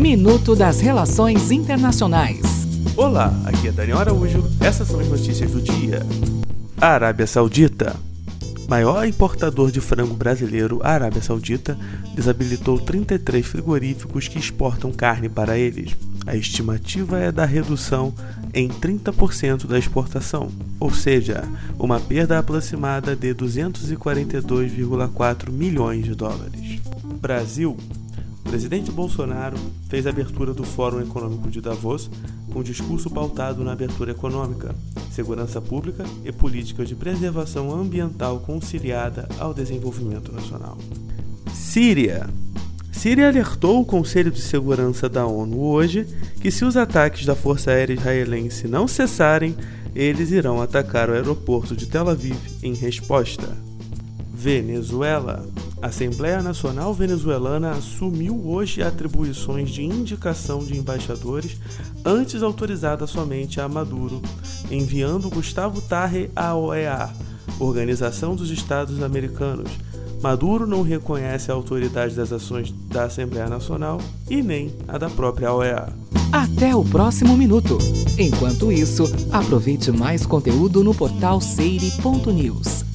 Minuto das Relações Internacionais. Olá, aqui é Daniel Araújo. Essas são as notícias do dia. A Arábia Saudita, maior importador de frango brasileiro, a Arábia Saudita desabilitou 33 frigoríficos que exportam carne para eles. A estimativa é da redução em 30% da exportação, ou seja, uma perda aproximada de 242,4 milhões de dólares. Brasil. Presidente Bolsonaro fez a abertura do Fórum Econômico de Davos com um discurso pautado na abertura econômica, segurança pública e políticas de preservação ambiental conciliada ao desenvolvimento nacional. Síria. Síria alertou o Conselho de Segurança da ONU hoje que, se os ataques da Força Aérea Israelense não cessarem, eles irão atacar o aeroporto de Tel Aviv em resposta. Venezuela. A Assembleia Nacional Venezuelana assumiu hoje atribuições de indicação de embaixadores, antes autorizada somente a Maduro, enviando Gustavo Tarre à OEA, Organização dos Estados Americanos Maduro não reconhece a autoridade das ações da Assembleia Nacional e nem a da própria OEA. Até o próximo minuto. Enquanto isso, aproveite mais conteúdo no portal seire.news.